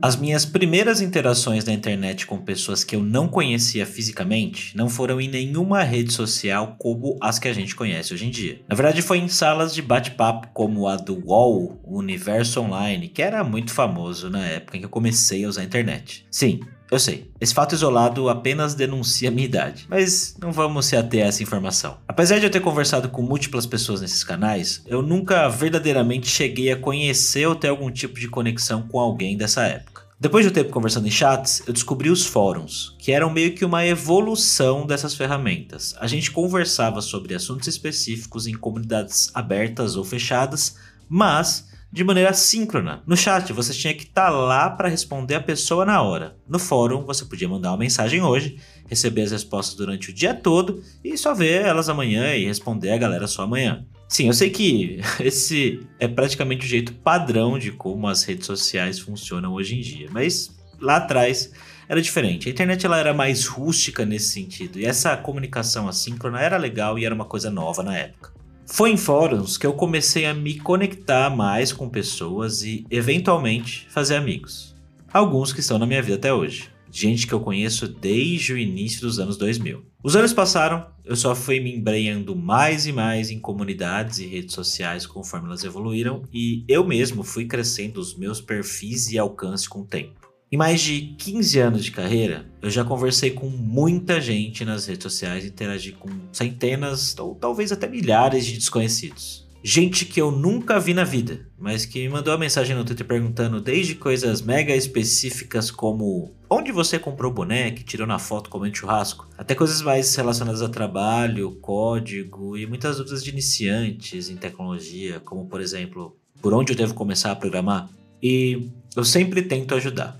As minhas primeiras interações na internet com pessoas que eu não conhecia fisicamente não foram em nenhuma rede social como as que a gente conhece hoje em dia. Na verdade, foi em salas de bate-papo como a do UOL, o Universo Online, que era muito famoso na época em que eu comecei a usar a internet. Sim, eu sei, esse fato isolado apenas denuncia minha idade, mas não vamos se ater a essa informação. Apesar de eu ter conversado com múltiplas pessoas nesses canais, eu nunca verdadeiramente cheguei a conhecer ou ter algum tipo de conexão com alguém dessa época. Depois de um tempo conversando em chats, eu descobri os fóruns, que eram meio que uma evolução dessas ferramentas. A gente conversava sobre assuntos específicos em comunidades abertas ou fechadas, mas de maneira síncrona. No chat, você tinha que estar tá lá para responder a pessoa na hora. No fórum, você podia mandar uma mensagem hoje, receber as respostas durante o dia todo e só ver elas amanhã e responder a galera só amanhã. Sim, eu sei que esse é praticamente o jeito padrão de como as redes sociais funcionam hoje em dia, mas lá atrás era diferente. A internet ela era mais rústica nesse sentido, e essa comunicação assíncrona era legal e era uma coisa nova na época. Foi em fóruns que eu comecei a me conectar mais com pessoas e, eventualmente, fazer amigos. Alguns que estão na minha vida até hoje. Gente que eu conheço desde o início dos anos 2000. Os anos passaram, eu só fui me embrenhando mais e mais em comunidades e redes sociais conforme elas evoluíram, e eu mesmo fui crescendo os meus perfis e alcance com o tempo. Em mais de 15 anos de carreira, eu já conversei com muita gente nas redes sociais interagi com centenas ou talvez até milhares de desconhecidos. Gente que eu nunca vi na vida, mas que me mandou uma mensagem no Twitter perguntando desde coisas mega específicas como onde você comprou o boneco, tirou na foto comendo churrasco, até coisas mais relacionadas a trabalho, código e muitas dúvidas de iniciantes em tecnologia, como por exemplo, por onde eu devo começar a programar. E eu sempre tento ajudar.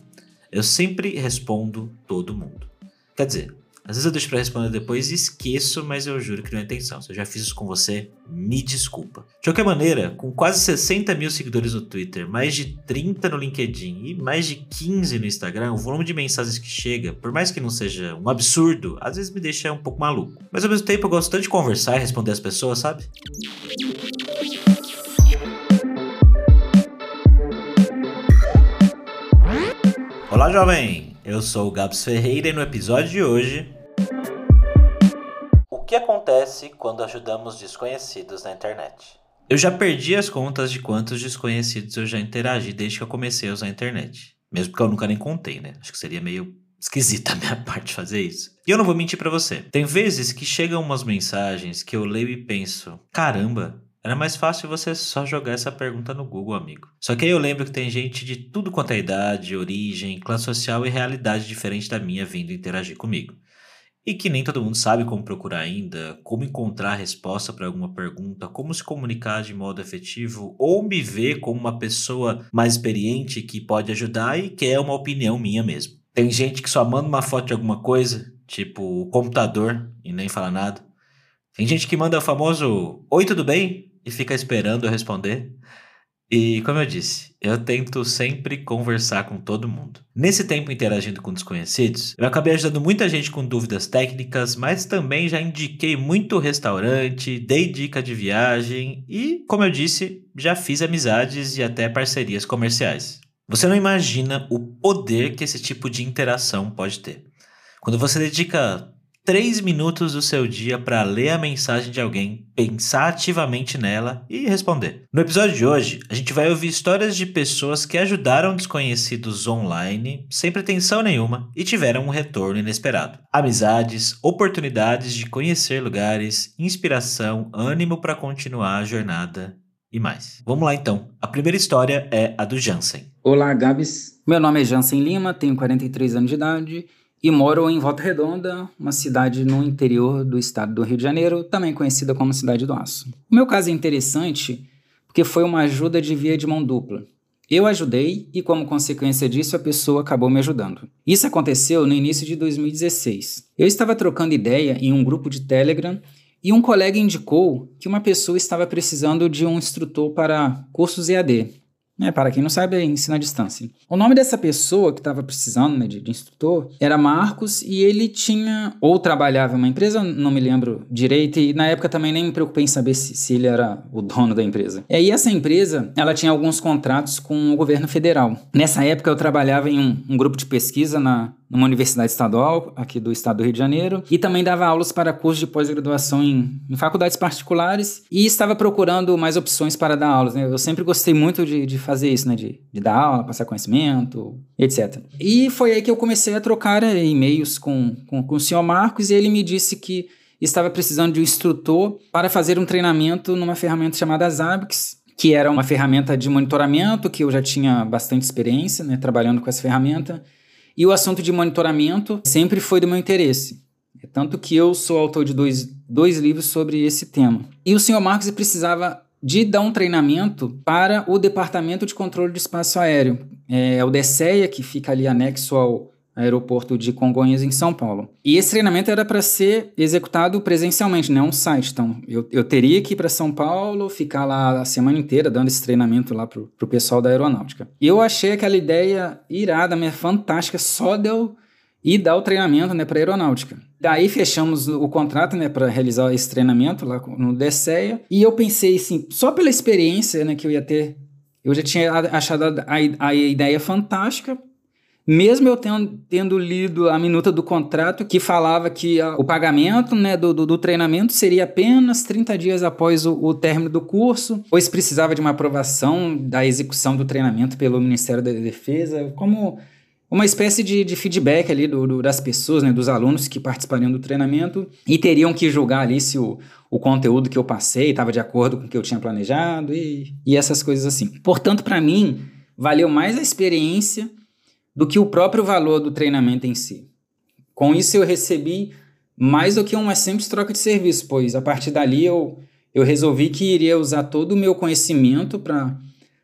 Eu sempre respondo todo mundo. Quer dizer, às vezes eu deixo para responder depois e esqueço, mas eu juro que não é intenção. Se eu já fiz isso com você, me desculpa. De qualquer maneira, com quase 60 mil seguidores no Twitter, mais de 30 no LinkedIn e mais de 15 no Instagram, o volume de mensagens que chega, por mais que não seja um absurdo, às vezes me deixa um pouco maluco. Mas ao mesmo tempo eu gosto tanto de conversar e responder as pessoas, sabe? Olá, jovem! Eu sou o Gabs Ferreira e no episódio de hoje. O que acontece quando ajudamos desconhecidos na internet? Eu já perdi as contas de quantos desconhecidos eu já interagi desde que eu comecei a usar a internet. Mesmo porque eu nunca nem contei, né? Acho que seria meio esquisita a minha parte fazer isso. E eu não vou mentir para você. Tem vezes que chegam umas mensagens que eu leio e penso: caramba, era mais fácil você só jogar essa pergunta no Google, amigo. Só que aí eu lembro que tem gente de tudo quanto é idade, origem, classe social e realidade diferente da minha vindo interagir comigo. E que nem todo mundo sabe como procurar ainda, como encontrar resposta para alguma pergunta, como se comunicar de modo efetivo, ou me ver como uma pessoa mais experiente que pode ajudar e quer uma opinião minha mesmo. Tem gente que só manda uma foto de alguma coisa, tipo o computador, e nem fala nada. Tem gente que manda o famoso Oi, tudo bem? E fica esperando eu responder. E como eu disse, eu tento sempre conversar com todo mundo. Nesse tempo interagindo com desconhecidos, eu acabei ajudando muita gente com dúvidas técnicas, mas também já indiquei muito restaurante, dei dica de viagem e, como eu disse, já fiz amizades e até parcerias comerciais. Você não imagina o poder que esse tipo de interação pode ter. Quando você dedica 3 minutos do seu dia para ler a mensagem de alguém, pensar ativamente nela e responder. No episódio de hoje, a gente vai ouvir histórias de pessoas que ajudaram desconhecidos online sem pretensão nenhuma e tiveram um retorno inesperado. Amizades, oportunidades de conhecer lugares, inspiração, ânimo para continuar a jornada e mais. Vamos lá então. A primeira história é a do Jansen. Olá, Gabs. Meu nome é Jansen Lima, tenho 43 anos de idade e moro em Volta Redonda, uma cidade no interior do estado do Rio de Janeiro, também conhecida como Cidade do Aço. O meu caso é interessante porque foi uma ajuda de via de mão dupla. Eu ajudei e, como consequência disso, a pessoa acabou me ajudando. Isso aconteceu no início de 2016. Eu estava trocando ideia em um grupo de Telegram e um colega indicou que uma pessoa estava precisando de um instrutor para cursos EAD. Né? Para quem não sabe, é ensino à distância. O nome dessa pessoa que estava precisando né, de, de, instrutor era Marcos e ele tinha ou trabalhava em uma empresa, não me lembro direito, e na época também nem me preocupei em saber se, se ele era o dono da empresa. E aí essa empresa, ela tinha alguns contratos com o governo federal. Nessa época eu trabalhava em um, um grupo de pesquisa na, numa universidade estadual aqui do estado do Rio de Janeiro e também dava aulas para cursos de pós-graduação em, em, faculdades particulares e estava procurando mais opções para dar aulas. Né? Eu sempre gostei muito de, de fazer isso, né? de, de, dar aula, passar conhecimento, etc. E foi aí que eu comecei a trocar é, e-mails com, com, com o senhor Marcos e ele me disse que estava precisando de um instrutor para fazer um treinamento numa ferramenta chamada Zabbix, que era uma ferramenta de monitoramento que eu já tinha bastante experiência né, trabalhando com essa ferramenta e o assunto de monitoramento sempre foi do meu interesse. É tanto que eu sou autor de dois, dois livros sobre esse tema. E o senhor Marcos precisava de dar um treinamento para o Departamento de Controle de Espaço Aéreo. É o DECEA, que fica ali anexo ao aeroporto de Congonhas, em São Paulo. E esse treinamento era para ser executado presencialmente, não um site. Então, eu, eu teria que ir para São Paulo, ficar lá a semana inteira dando esse treinamento lá pro, pro pessoal da aeronáutica. E eu achei aquela ideia irada, mas fantástica, só de ir dar o treinamento né, para aeronáutica. Daí fechamos o contrato né, para realizar esse treinamento lá no DSEA. E eu pensei assim, só pela experiência né, que eu ia ter eu já tinha achado a, a, ideia fantástica, mesmo eu tendo, tendo, lido a minuta do contrato que falava que a, o pagamento né, do, do, do, treinamento seria apenas 30 dias após o, o, término do curso, pois precisava de uma aprovação da execução do treinamento pelo Ministério da Defesa, como uma espécie de, de feedback ali do, do, das pessoas, né, dos alunos que participariam do treinamento e teriam que julgar ali se o, o conteúdo que eu passei estava de acordo com o que eu tinha planejado e, e essas coisas assim. Portanto, para mim, valeu mais a experiência do que o próprio valor do treinamento em si. Com isso, eu recebi mais do que uma simples troca de serviço, pois a partir dali eu, eu resolvi que iria usar todo o meu conhecimento para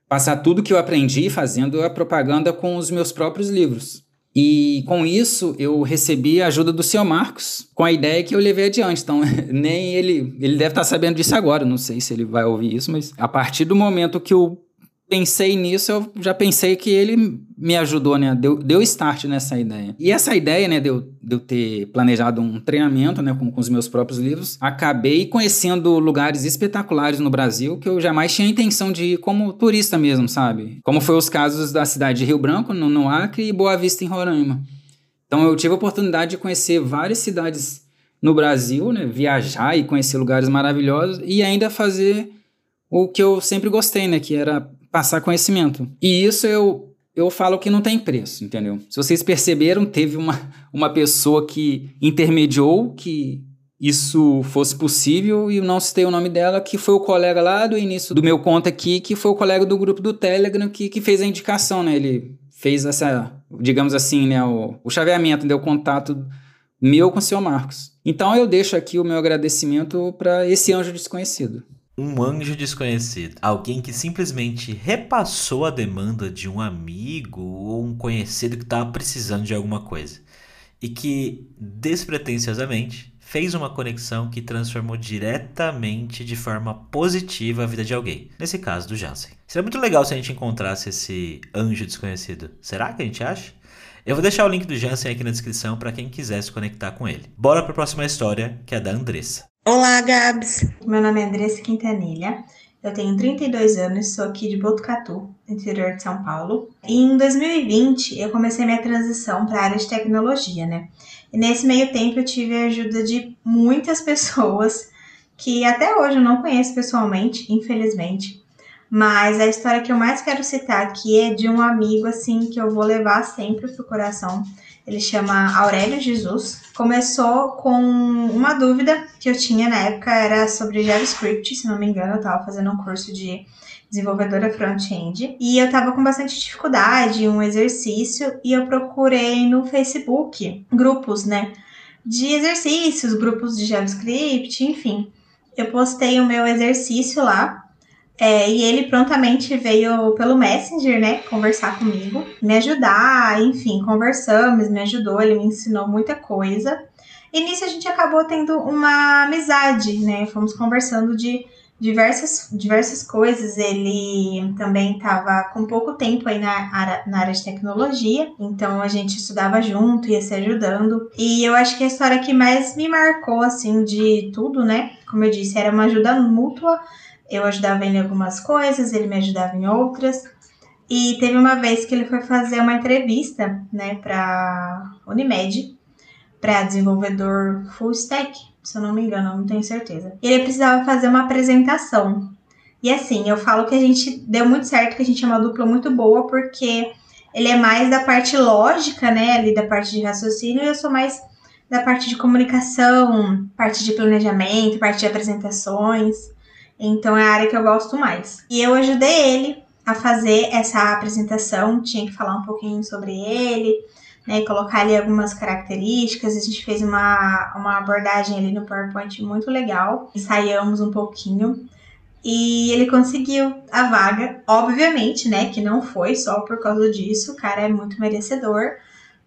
passar tudo que eu aprendi fazendo a propaganda com os meus próprios livros. E com isso eu recebi a ajuda do senhor Marcos, com a ideia que eu levei adiante. Então, nem ele, ele deve estar sabendo disso agora, não sei se ele vai ouvir isso, mas a partir do momento que eu pensei nisso, eu já pensei que ele me ajudou, né? Deu, deu start nessa ideia. E essa ideia, né, de eu, de eu ter planejado um treinamento, né, com, com os meus próprios livros, acabei conhecendo lugares espetaculares no Brasil que eu jamais tinha intenção de ir como turista mesmo, sabe? Como foi os casos da cidade de Rio Branco, no, no Acre, e Boa Vista, em Roraima. Então eu tive a oportunidade de conhecer várias cidades no Brasil, né? Viajar e conhecer lugares maravilhosos e ainda fazer o que eu sempre gostei, né? Que era passar conhecimento. E isso eu, eu falo que não tem preço, entendeu? Se vocês perceberam, teve uma, uma pessoa que intermediou que isso fosse possível e não citei o nome dela, que foi o colega lá do início do meu conto aqui, que foi o colega do grupo do Telegram que, que fez a indicação, né? Ele fez essa, digamos assim, né, o, o chaveamento, deu contato meu com o senhor Marcos. Então eu deixo aqui o meu agradecimento para esse anjo desconhecido um anjo desconhecido. Alguém que simplesmente repassou a demanda de um amigo ou um conhecido que estava precisando de alguma coisa. E que, despretensiosamente, fez uma conexão que transformou diretamente de forma positiva a vida de alguém. Nesse caso, do Jansen. Seria muito legal se a gente encontrasse esse anjo desconhecido. Será que a gente acha? Eu vou deixar o link do Jansen aqui na descrição para quem quiser se conectar com ele. Bora para a próxima história, que é da Andressa. Olá, Gabs! Meu nome é Andressa Quintanilha, eu tenho 32 anos, sou aqui de Botucatu, interior de São Paulo. E em 2020 eu comecei minha transição para a área de tecnologia, né? E nesse meio tempo eu tive a ajuda de muitas pessoas que até hoje eu não conheço pessoalmente, infelizmente. Mas a história que eu mais quero citar aqui é de um amigo assim que eu vou levar sempre pro coração ele chama Aurélio Jesus. Começou com uma dúvida que eu tinha na época, era sobre JavaScript, se não me engano, eu estava fazendo um curso de desenvolvedora front-end, e eu estava com bastante dificuldade, um exercício, e eu procurei no Facebook grupos, né, de exercícios, grupos de JavaScript, enfim. Eu postei o meu exercício lá, é, e ele prontamente veio pelo Messenger, né, conversar comigo, me ajudar, enfim, conversamos, me ajudou, ele me ensinou muita coisa. E nisso a gente acabou tendo uma amizade, né? Fomos conversando de diversas, diversas coisas. Ele também estava com pouco tempo aí na, na área de tecnologia, então a gente estudava junto, ia se ajudando. E eu acho que a história que mais me marcou, assim, de tudo, né? Como eu disse, era uma ajuda mútua. Eu ajudava ele em algumas coisas, ele me ajudava em outras. E teve uma vez que ele foi fazer uma entrevista, né, para Unimed, para desenvolvedor full stack, se eu não me engano, não tenho certeza. Ele precisava fazer uma apresentação. E assim, eu falo que a gente deu muito certo, que a gente é uma dupla muito boa, porque ele é mais da parte lógica, né, ali da parte de raciocínio, e eu sou mais da parte de comunicação, parte de planejamento, parte de apresentações. Então é a área que eu gosto mais. E eu ajudei ele a fazer essa apresentação, tinha que falar um pouquinho sobre ele, né, colocar ali algumas características. A gente fez uma, uma abordagem ali no PowerPoint muito legal, ensaiamos um pouquinho. E ele conseguiu a vaga, obviamente, né, que não foi só por causa disso, o cara é muito merecedor,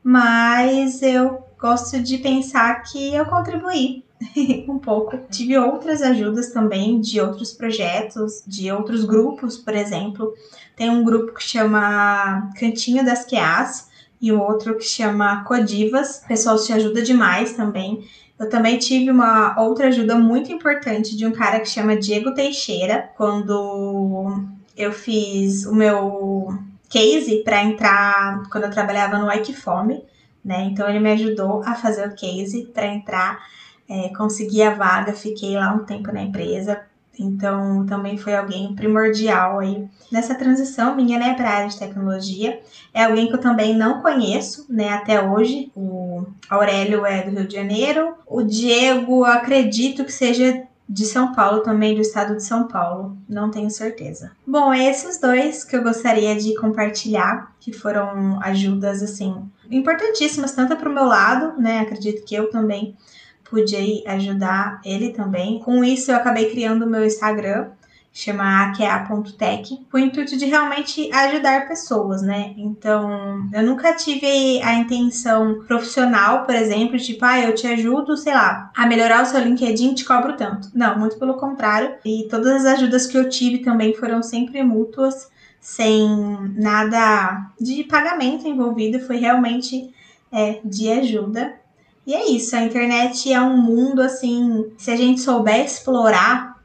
mas eu gosto de pensar que eu contribuí um pouco. Tive outras ajudas também de outros projetos, de outros grupos, por exemplo. Tem um grupo que chama Cantinho das QAs e o outro que chama Codivas. O pessoal se ajuda demais também. Eu também tive uma outra ajuda muito importante de um cara que chama Diego Teixeira, quando eu fiz o meu case para entrar quando eu trabalhava no Ikefome, né? Então ele me ajudou a fazer o case para entrar é, consegui a vaga, fiquei lá um tempo na empresa. Então, também foi alguém primordial aí nessa transição minha, né, para a área de tecnologia. É alguém que eu também não conheço, né, até hoje. O Aurélio é do Rio de Janeiro. O Diego, acredito que seja de São Paulo, também do estado de São Paulo, não tenho certeza. Bom, é esses dois que eu gostaria de compartilhar, que foram ajudas, assim, importantíssimas, tanto para o meu lado, né, acredito que eu também pude ajudar ele também. Com isso, eu acabei criando o meu Instagram, chama aquea.tech, com o intuito de realmente ajudar pessoas, né? Então, eu nunca tive a intenção profissional, por exemplo, tipo, ah, eu te ajudo, sei lá, a melhorar o seu LinkedIn, te cobro tanto. Não, muito pelo contrário. E todas as ajudas que eu tive também foram sempre mútuas, sem nada de pagamento envolvido, foi realmente é, de ajuda. E é isso, a internet é um mundo assim, se a gente souber explorar,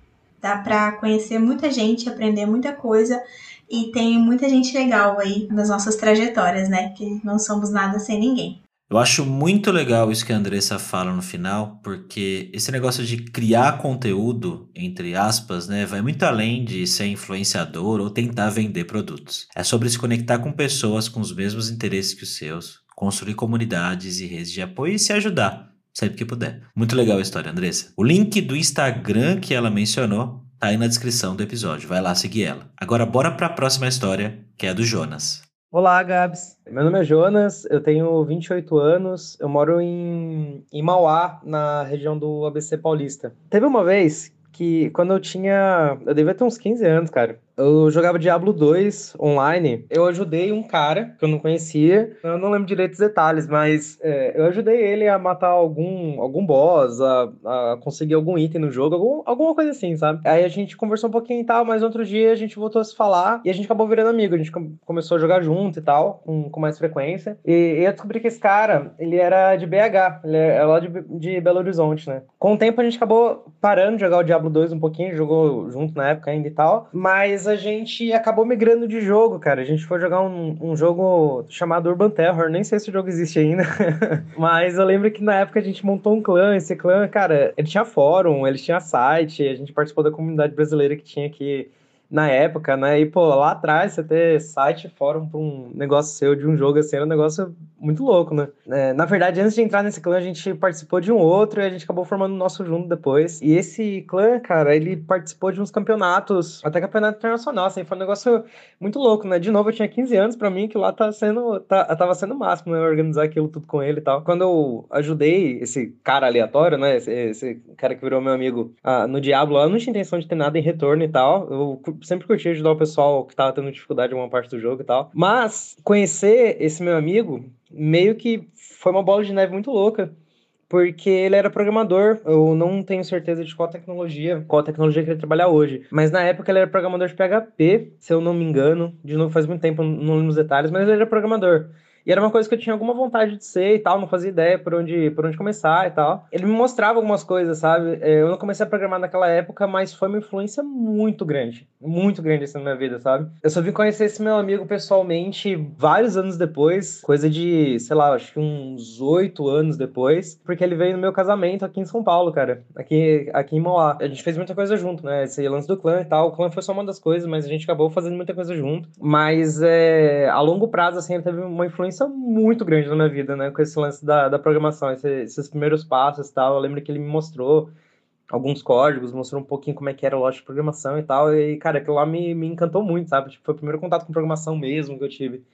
dá para conhecer muita gente, aprender muita coisa e tem muita gente legal aí nas nossas trajetórias, né? Que não somos nada sem ninguém. Eu acho muito legal isso que a Andressa fala no final, porque esse negócio de criar conteúdo, entre aspas, né, vai muito além de ser influenciador ou tentar vender produtos. É sobre se conectar com pessoas com os mesmos interesses que os seus, construir comunidades e redes de apoio e se ajudar sempre que puder. Muito legal a história, Andressa. O link do Instagram que ela mencionou tá aí na descrição do episódio. Vai lá seguir ela. Agora bora para a próxima história, que é a do Jonas. Olá, Gabs. Meu nome é Jonas, eu tenho 28 anos, eu moro em, em Mauá, na região do ABC Paulista. Teve uma vez que, quando eu tinha. Eu devia ter uns 15 anos, cara. Eu jogava Diablo 2 online. Eu ajudei um cara que eu não conhecia. Eu não lembro direito os detalhes, mas é, eu ajudei ele a matar algum, algum boss, a, a conseguir algum item no jogo, algum, alguma coisa assim, sabe? Aí a gente conversou um pouquinho e tal, mas outro dia a gente voltou a se falar e a gente acabou virando amigo. A gente começou a jogar junto e tal, com, com mais frequência. E, e eu descobri que esse cara, ele era de BH, ele era lá de, de Belo Horizonte, né? Com o tempo a gente acabou parando de jogar o Diablo 2 um pouquinho, jogou junto na época ainda e tal, mas a gente acabou migrando de jogo, cara. A gente foi jogar um, um jogo chamado Urban Terror. Nem sei se o jogo existe ainda. Mas eu lembro que na época a gente montou um clã. Esse clã, cara, ele tinha fórum, ele tinha site. A gente participou da comunidade brasileira que tinha aqui na época, né? E, pô, lá atrás, você ter site, fórum pra um negócio seu de um jogo assim, era um negócio muito louco, né? É, na verdade, antes de entrar nesse clã, a gente participou de um outro e a gente acabou formando o nosso junto depois. E esse clã, cara, ele participou de uns campeonatos, até campeonato internacional, assim, foi um negócio muito louco, né? De novo, eu tinha 15 anos, pra mim, que lá tá sendo, tá, tava sendo o máximo, né? Organizar aquilo tudo com ele e tal. Quando eu ajudei esse cara aleatório, né? Esse, esse cara que virou meu amigo ah, no Diablo, eu não tinha intenção de ter nada em retorno e tal. Eu sempre curti ajudar o pessoal que tava tendo dificuldade em uma parte do jogo e tal. Mas conhecer esse meu amigo meio que foi uma bola de neve muito louca. porque ele era programador. Eu não tenho certeza de qual tecnologia, qual tecnologia que ele trabalha hoje. Mas na época ele era programador de PHP, se eu não me engano. De novo, faz muito tempo, não lembro os detalhes, mas ele era programador. E era uma coisa que eu tinha alguma vontade de ser e tal, não fazia ideia por onde, por onde começar e tal. Ele me mostrava algumas coisas, sabe? É, eu não comecei a programar naquela época, mas foi uma influência muito grande. Muito grande assim na minha vida, sabe? Eu só vim conhecer esse meu amigo pessoalmente vários anos depois, coisa de, sei lá, acho que uns oito anos depois, porque ele veio no meu casamento aqui em São Paulo, cara. Aqui, aqui em Mauá. A gente fez muita coisa junto, né? Esse lance do clã e tal. O clã foi só uma das coisas, mas a gente acabou fazendo muita coisa junto. Mas é, a longo prazo, assim, ele teve uma influência influência muito grande na minha vida, né? Com esse lance da, da programação, esse, esses primeiros passos e tal. Eu lembro que ele me mostrou alguns códigos, mostrou um pouquinho como é que era a loja de programação e tal. E, cara, aquilo lá me, me encantou muito, sabe? Tipo, foi o primeiro contato com programação mesmo que eu tive.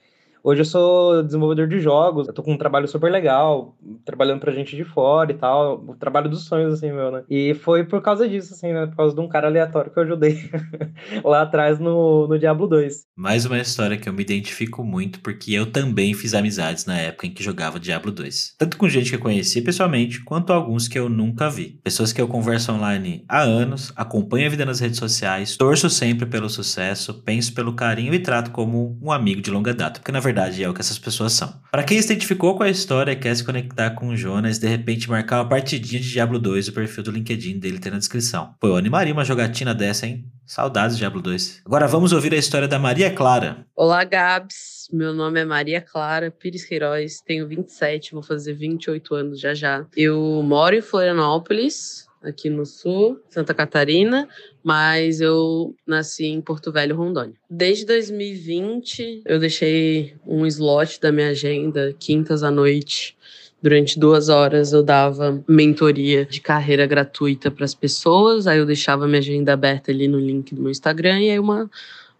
Hoje eu sou desenvolvedor de jogos, eu tô com um trabalho super legal, trabalhando pra gente de fora e tal, o trabalho dos sonhos, assim, meu, né? E foi por causa disso, assim, né? Por causa de um cara aleatório que eu ajudei lá atrás no, no Diablo 2. Mais uma história que eu me identifico muito, porque eu também fiz amizades na época em que jogava Diablo 2. Tanto com gente que eu conhecia pessoalmente, quanto alguns que eu nunca vi. Pessoas que eu converso online há anos, acompanho a vida nas redes sociais, torço sempre pelo sucesso, penso pelo carinho e trato como um amigo de longa data, porque na verdade verdade é o que essas pessoas são. Para quem se identificou com a história e quer se conectar com o Jonas, de repente marcar uma partidinha de Diablo 2, o perfil do LinkedIn dele tem na descrição. Pô, eu animaria uma jogatina dessa, hein? Saudades de Diablo 2. Agora vamos ouvir a história da Maria Clara. Olá, Gabs. Meu nome é Maria Clara Pires Queiroz, tenho 27, vou fazer 28 anos já já. Eu moro em Florianópolis, aqui no sul, Santa Catarina, mas eu nasci em Porto Velho, Rondônia. Desde 2020, eu deixei um slot da minha agenda, quintas à noite. Durante duas horas eu dava mentoria de carreira gratuita para as pessoas, aí eu deixava minha agenda aberta ali no link do meu Instagram, e aí uma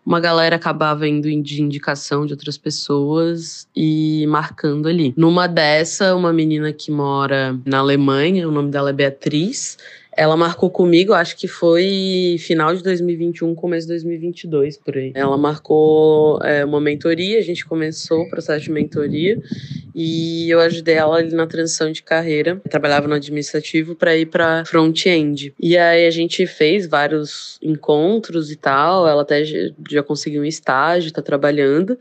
uma galera acabava indo de indicação de outras pessoas e marcando ali. Numa dessa, uma menina que mora na Alemanha, o nome dela é Beatriz, ela marcou comigo, acho que foi final de 2021, começo de 2022, por aí. Ela marcou é, uma mentoria, a gente começou o processo de mentoria e eu ajudei ela ali na transição de carreira. Eu trabalhava no administrativo para ir para front-end. E aí a gente fez vários encontros e tal. Ela até já conseguiu um estágio, está trabalhando.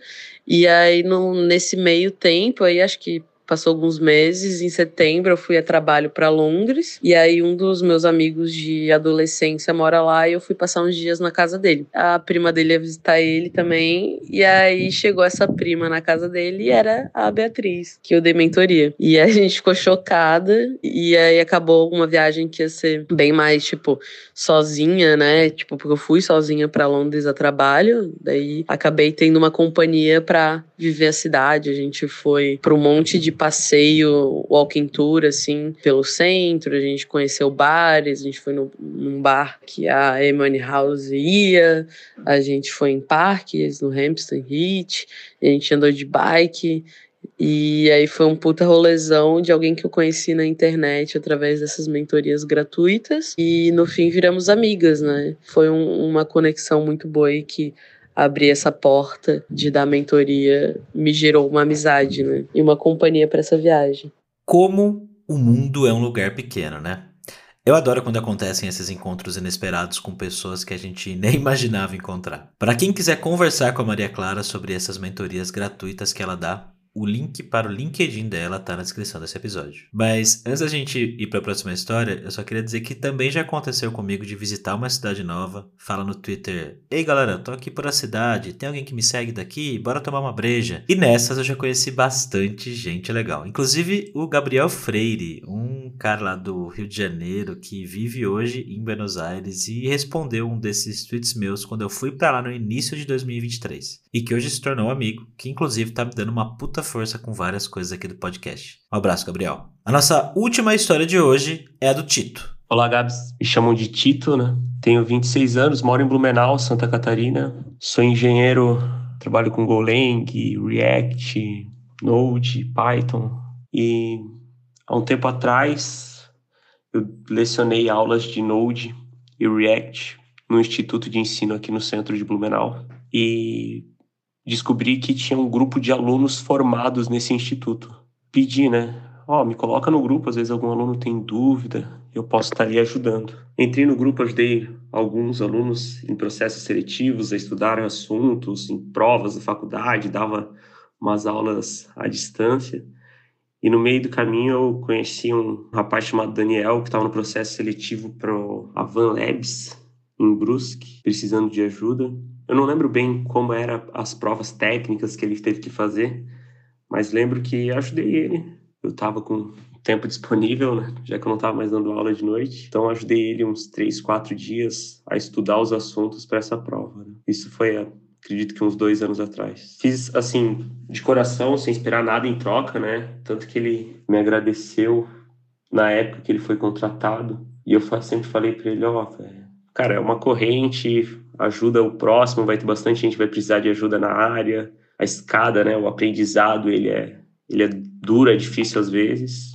E aí no, nesse meio tempo, aí acho que Passou alguns meses, em setembro eu fui a trabalho para Londres e aí um dos meus amigos de adolescência mora lá e eu fui passar uns dias na casa dele. A prima dele ia visitar ele também e aí chegou essa prima na casa dele e era a Beatriz, que eu dei mentoria. E a gente ficou chocada e aí acabou uma viagem que ia ser bem mais tipo sozinha, né? Tipo, porque eu fui sozinha para Londres a trabalho, daí acabei tendo uma companhia para viver a cidade. A gente foi para um monte de passeio, walking tour, assim, pelo centro. A gente conheceu bares, a gente foi no, num bar que a Emily House ia, a gente foi em parques, no Hampton Heath, a gente andou de bike. E aí foi um puta rolezão de alguém que eu conheci na internet através dessas mentorias gratuitas. E no fim viramos amigas, né? Foi um, uma conexão muito boa e que abrir essa porta de dar mentoria me gerou uma amizade, né? E uma companhia para essa viagem. Como o mundo é um lugar pequeno, né? Eu adoro quando acontecem esses encontros inesperados com pessoas que a gente nem imaginava encontrar. Para quem quiser conversar com a Maria Clara sobre essas mentorias gratuitas que ela dá, o link para o LinkedIn dela tá na descrição desse episódio. Mas antes da gente ir para a próxima história, eu só queria dizer que também já aconteceu comigo de visitar uma cidade nova. Fala no Twitter: "Ei galera, tô aqui por a cidade, tem alguém que me segue daqui? Bora tomar uma breja". E nessas eu já conheci bastante gente legal, inclusive o Gabriel Freire, um cara lá do Rio de Janeiro que vive hoje em Buenos Aires e respondeu um desses tweets meus quando eu fui para lá no início de 2023 e que hoje se tornou amigo, que inclusive tá me dando uma puta força com várias coisas aqui do podcast. Um abraço, Gabriel. A nossa última história de hoje é a do Tito. Olá, Gabs. Me chamam de Tito, né? Tenho 26 anos, moro em Blumenau, Santa Catarina. Sou engenheiro, trabalho com Golang, React, Node, Python. E há um tempo atrás eu lecionei aulas de Node e React no Instituto de Ensino aqui no centro de Blumenau. E descobri que tinha um grupo de alunos formados nesse instituto. Pedi, né? ó, oh, me coloca no grupo, às vezes algum aluno tem dúvida, eu posso estar ali ajudando. Entrei no grupo, ajudei alguns alunos em processos seletivos a estudar assuntos, em provas da faculdade, dava umas aulas à distância. E no meio do caminho eu conheci um rapaz chamado Daniel, que estava no processo seletivo para a Van Labs, em Brusque, precisando de ajuda. Eu não lembro bem como eram as provas técnicas que ele teve que fazer, mas lembro que ajudei ele. Eu estava com tempo disponível, né? já que eu não estava mais dando aula de noite. Então ajudei ele uns três, quatro dias a estudar os assuntos para essa prova. Né? Isso foi acredito que uns dois anos atrás. Fiz assim, de coração, sem esperar nada em troca, né? Tanto que ele me agradeceu na época que ele foi contratado. E eu sempre falei para ele: ó, oh, cara, é uma corrente, ajuda o próximo, vai ter bastante gente vai precisar de ajuda na área. A escada, né? O aprendizado, ele é, ele é duro, é difícil às vezes.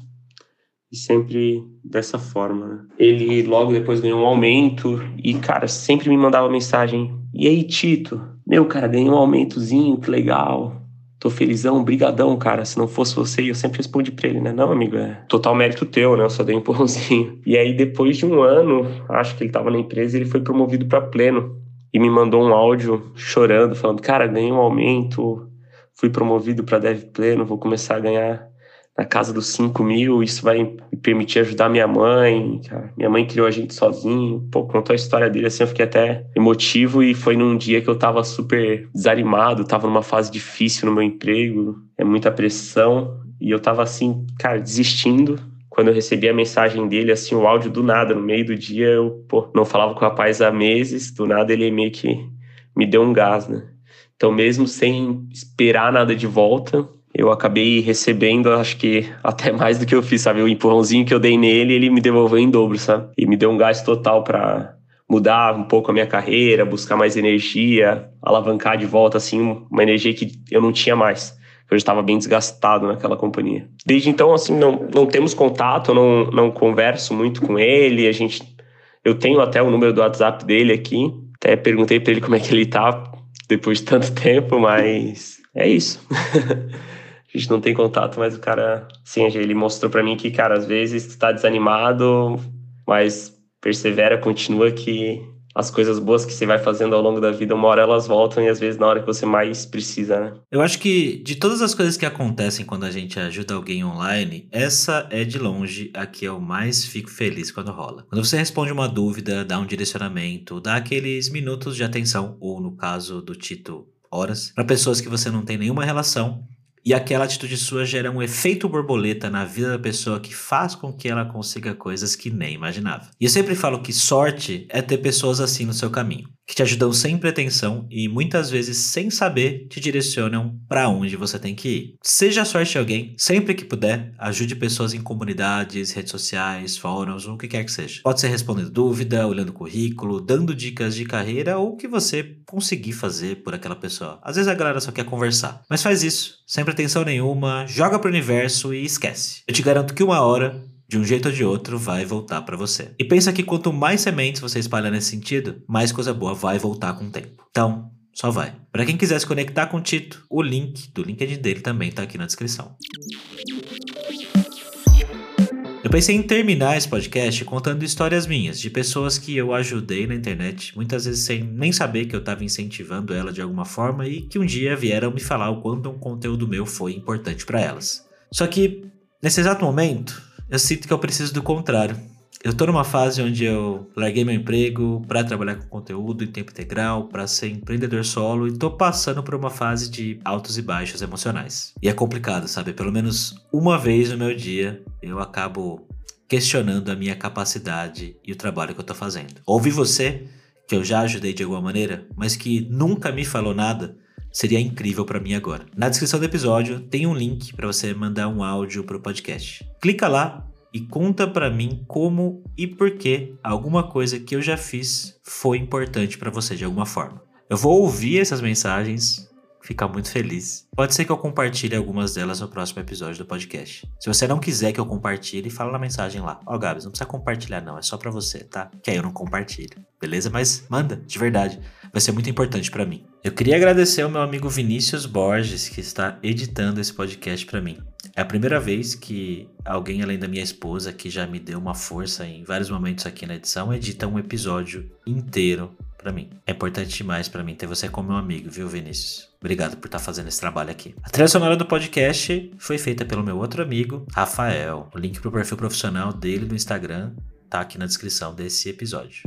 E sempre dessa forma. Né? Ele logo depois ganhou um aumento e, cara, sempre me mandava mensagem: E aí, Tito? Meu, cara, ganhei um aumentozinho, que legal. Tô felizão, brigadão, cara. Se não fosse você, eu sempre respondi pra ele, né? Não, amigo, é total mérito teu, né? Eu só dei um empurrãozinho. E aí, depois de um ano, acho que ele tava na empresa, ele foi promovido para pleno. E me mandou um áudio chorando, falando, cara, ganhei um aumento, fui promovido para dev pleno, vou começar a ganhar na casa dos 5 mil, isso vai me permitir ajudar minha mãe. Minha mãe criou a gente sozinho. Pô, contou a história dele assim, eu fiquei até emotivo e foi num dia que eu tava super desanimado, tava numa fase difícil no meu emprego, é muita pressão, e eu tava assim, cara, desistindo. Quando eu recebi a mensagem dele, assim, o áudio do nada, no meio do dia, eu, pô, não falava com o rapaz há meses, do nada ele meio que me deu um gás, né? Então, mesmo sem esperar nada de volta, eu acabei recebendo, acho que até mais do que eu fiz, sabe? O empurrãozinho que eu dei nele, ele me devolveu em dobro, sabe? E me deu um gás total para mudar um pouco a minha carreira, buscar mais energia, alavancar de volta, assim, uma energia que eu não tinha mais. Eu estava bem desgastado naquela companhia. Desde então, assim, não, não temos contato, não, não converso muito com ele. A gente, eu tenho até o número do WhatsApp dele aqui. Até perguntei para ele como é que ele tá depois de tanto tempo, mas é isso. a gente não tem contato, mas o cara, sim, ele mostrou para mim que, cara, às vezes tu tá desanimado, mas persevera, continua que as coisas boas que você vai fazendo ao longo da vida, uma hora elas voltam e às vezes na hora que você mais precisa, né? Eu acho que de todas as coisas que acontecem quando a gente ajuda alguém online, essa é de longe a que eu mais fico feliz quando rola. Quando você responde uma dúvida, dá um direcionamento, dá aqueles minutos de atenção, ou no caso do Tito, horas, para pessoas que você não tem nenhuma relação e aquela atitude sua gera um efeito borboleta na vida da pessoa que faz com que ela consiga coisas que nem imaginava. E eu sempre falo que sorte é ter pessoas assim no seu caminho que te ajudam sem pretensão e muitas vezes sem saber te direcionam para onde você tem que ir. Seja sorte alguém, sempre que puder, ajude pessoas em comunidades, redes sociais, fóruns, o que quer que seja. Pode ser respondendo dúvida, olhando currículo, dando dicas de carreira ou o que você conseguir fazer por aquela pessoa. Às vezes a galera só quer conversar, mas faz isso, sem pretensão nenhuma, joga pro universo e esquece. Eu te garanto que uma hora de um jeito ou de outro, vai voltar para você. E pensa que quanto mais sementes você espalhar nesse sentido, mais coisa boa vai voltar com o tempo. Então, só vai. Para quem quiser se conectar com o Tito, o link do LinkedIn dele também está aqui na descrição. Eu pensei em terminar esse podcast contando histórias minhas, de pessoas que eu ajudei na internet, muitas vezes sem nem saber que eu estava incentivando ela de alguma forma e que um dia vieram me falar o quanto um conteúdo meu foi importante para elas. Só que, nesse exato momento, eu sinto que eu preciso do contrário. Eu tô numa fase onde eu larguei meu emprego para trabalhar com conteúdo em tempo integral, para ser empreendedor solo e tô passando por uma fase de altos e baixos emocionais. E é complicado, sabe? Pelo menos uma vez no meu dia eu acabo questionando a minha capacidade e o trabalho que eu tô fazendo. Ouvi você, que eu já ajudei de alguma maneira, mas que nunca me falou nada, seria incrível para mim agora. Na descrição do episódio tem um link para você mandar um áudio pro podcast. Clica lá e conta para mim como e por que alguma coisa que eu já fiz foi importante para você de alguma forma. Eu vou ouvir essas mensagens, ficar muito feliz. Pode ser que eu compartilhe algumas delas no próximo episódio do podcast. Se você não quiser que eu compartilhe, fala na mensagem lá. Ó, oh, Gabs, não precisa compartilhar não, é só para você, tá? Que aí eu não compartilho, beleza? Mas manda, de verdade. Vai ser muito importante para mim. Eu queria agradecer ao meu amigo Vinícius Borges, que está editando esse podcast para mim. É a primeira vez que alguém além da minha esposa, que já me deu uma força em vários momentos aqui na edição, edita um episódio inteiro para mim. É importante demais para mim ter você como meu amigo, viu, Vinícius? Obrigado por estar tá fazendo esse trabalho aqui. A trilha sonora do podcast foi feita pelo meu outro amigo, Rafael. O link pro perfil profissional dele no Instagram tá aqui na descrição desse episódio.